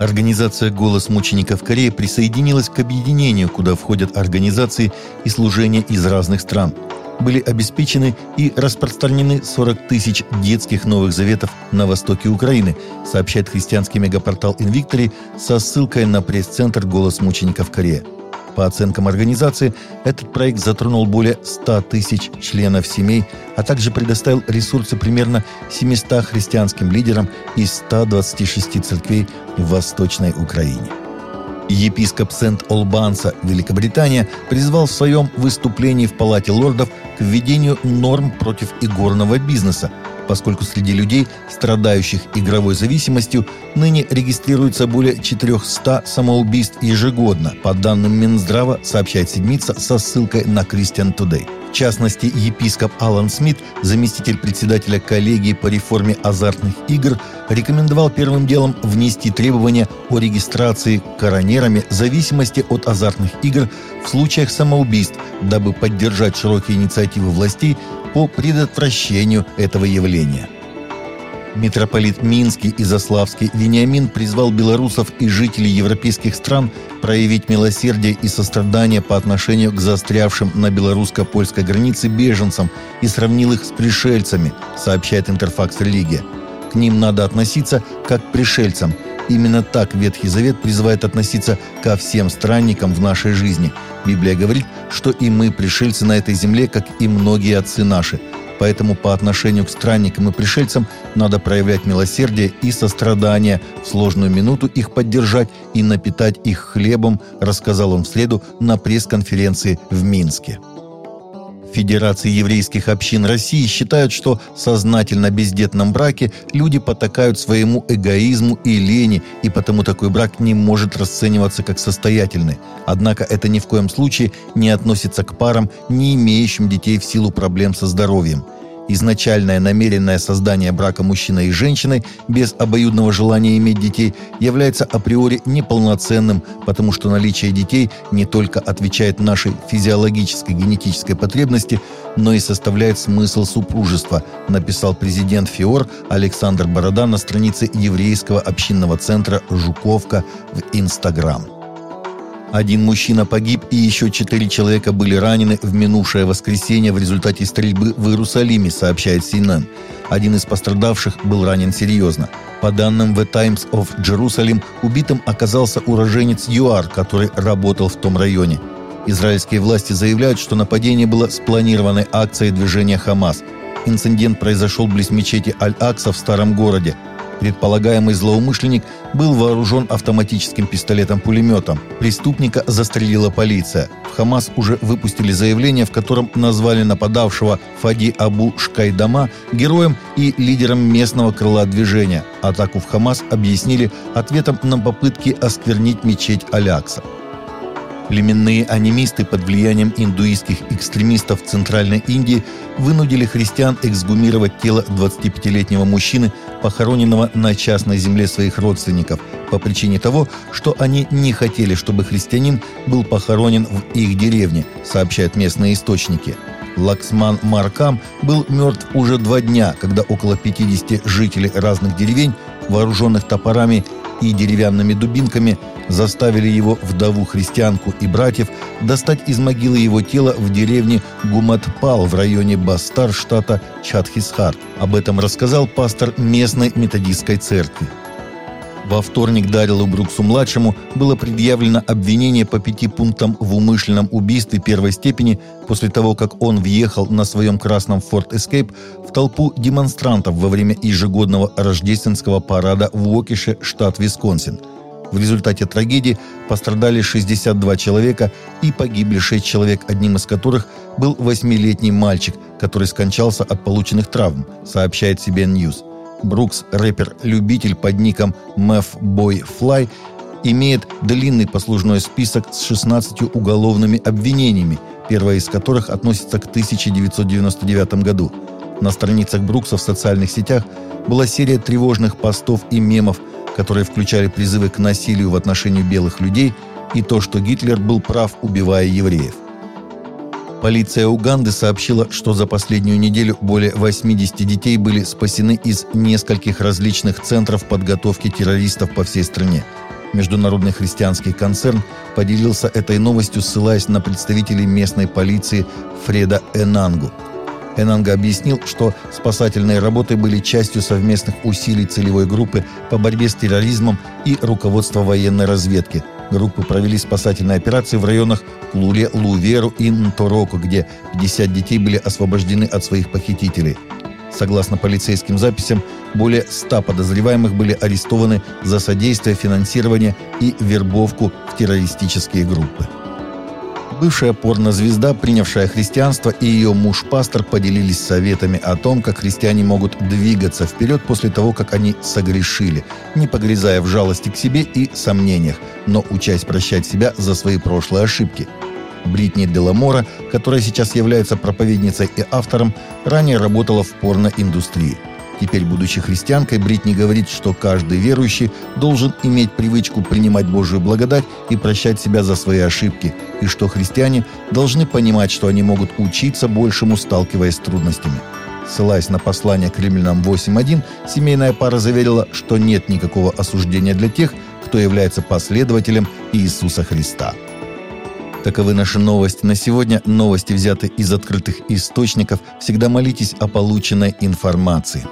Организация «Голос мучеников Кореи» присоединилась к объединению, куда входят организации и служения из разных стран. Были обеспечены и распространены 40 тысяч детских новых заветов на востоке Украины, сообщает христианский мегапортал «Инвиктори» со ссылкой на пресс-центр «Голос мучеников Кореи». По оценкам организации, этот проект затронул более 100 тысяч членов семей, а также предоставил ресурсы примерно 700 христианским лидерам из 126 церквей в Восточной Украине. Епископ Сент-Олбанса, Великобритания, призвал в своем выступлении в Палате лордов к введению норм против игорного бизнеса, поскольку среди людей, страдающих игровой зависимостью, ныне регистрируется более 400 самоубийств ежегодно, по данным Минздрава, сообщает Седмица со ссылкой на Christian Today. В частности, епископ Алан Смит, заместитель председателя коллегии по реформе азартных игр, рекомендовал первым делом внести требования о регистрации коронерами зависимости от азартных игр в случаях самоубийств, дабы поддержать широкие инициативы властей по предотвращению этого явления. Митрополит Минский и Заславский Вениамин призвал белорусов и жителей европейских стран проявить милосердие и сострадание по отношению к застрявшим на белорусско-польской границе беженцам и сравнил их с пришельцами, сообщает Интерфакс Религия. К ним надо относиться как к пришельцам. Именно так Ветхий Завет призывает относиться ко всем странникам в нашей жизни. Библия говорит, что и мы пришельцы на этой земле, как и многие отцы наши – Поэтому по отношению к странникам и пришельцам надо проявлять милосердие и сострадание, в сложную минуту их поддержать и напитать их хлебом, рассказал он в среду на пресс-конференции в Минске. Федерации еврейских общин России считают, что в сознательно бездетном браке люди потакают своему эгоизму и лени, и потому такой брак не может расцениваться как состоятельный. Однако это ни в коем случае не относится к парам, не имеющим детей в силу проблем со здоровьем – Изначальное намеренное создание брака мужчины и женщины без обоюдного желания иметь детей является априори неполноценным, потому что наличие детей не только отвечает нашей физиологической генетической потребности, но и составляет смысл супружества, написал президент ФИОР Александр Борода на странице еврейского общинного центра «Жуковка» в Инстаграм. Один мужчина погиб и еще четыре человека были ранены в минувшее воскресенье в результате стрельбы в Иерусалиме, сообщает CNN. Один из пострадавших был ранен серьезно. По данным The Times of Jerusalem, убитым оказался уроженец ЮАР, который работал в том районе. Израильские власти заявляют, что нападение было спланированной акцией движения «Хамас». Инцидент произошел близ мечети Аль-Акса в старом городе. Предполагаемый злоумышленник был вооружен автоматическим пистолетом-пулеметом. Преступника застрелила полиция. В Хамас уже выпустили заявление, в котором назвали нападавшего Фади Абу Шкайдама героем и лидером местного крыла движения. Атаку в Хамас объяснили ответом на попытки осквернить мечеть Алякса. Племенные анимисты под влиянием индуистских экстремистов Центральной Индии вынудили христиан эксгумировать тело 25-летнего мужчины, похороненного на частной земле своих родственников, по причине того, что они не хотели, чтобы христианин был похоронен в их деревне, сообщают местные источники. Лаксман Маркам был мертв уже два дня, когда около 50 жителей разных деревень, вооруженных топорами и деревянными дубинками, заставили его вдову-христианку и братьев достать из могилы его тело в деревне Гуматпал в районе Бастар, штата Чатхисхар. Об этом рассказал пастор местной методистской церкви. Во вторник Дарилу Бруксу-младшему было предъявлено обвинение по пяти пунктам в умышленном убийстве первой степени после того, как он въехал на своем красном Ford Escape в толпу демонстрантов во время ежегодного рождественского парада в Уокише, штат Висконсин – в результате трагедии пострадали 62 человека и погибли 6 человек, одним из которых был 8-летний мальчик, который скончался от полученных травм, сообщает CBN News. Брукс, рэпер-любитель под ником Meth Boy Fly, имеет длинный послужной список с 16 уголовными обвинениями, первое из которых относится к 1999 году. На страницах Брукса в социальных сетях была серия тревожных постов и мемов – которые включали призывы к насилию в отношении белых людей и то, что Гитлер был прав, убивая евреев. Полиция Уганды сообщила, что за последнюю неделю более 80 детей были спасены из нескольких различных центров подготовки террористов по всей стране. Международный христианский концерн поделился этой новостью, ссылаясь на представителей местной полиции Фреда Энангу. Энанга объяснил, что спасательные работы были частью совместных усилий целевой группы по борьбе с терроризмом и руководства военной разведки. Группы провели спасательные операции в районах Луле, Луверу и Нтороку, где 50 детей были освобождены от своих похитителей – Согласно полицейским записям, более 100 подозреваемых были арестованы за содействие, финансирование и вербовку в террористические группы. Бывшая порнозвезда, принявшая христианство, и ее муж-пастор поделились советами о том, как христиане могут двигаться вперед после того, как они согрешили, не погрязая в жалости к себе и сомнениях, но учась прощать себя за свои прошлые ошибки – Бритни Деламора, которая сейчас является проповедницей и автором, ранее работала в порноиндустрии. Теперь, будучи христианкой, Бритни говорит, что каждый верующий должен иметь привычку принимать Божию благодать и прощать себя за свои ошибки, и что христиане должны понимать, что они могут учиться большему, сталкиваясь с трудностями. Ссылаясь на послание к римлянам 8.1, семейная пара заверила, что нет никакого осуждения для тех, кто является последователем Иисуса Христа. Таковы наши новости на сегодня. Новости взяты из открытых источников. Всегда молитесь о полученной информации.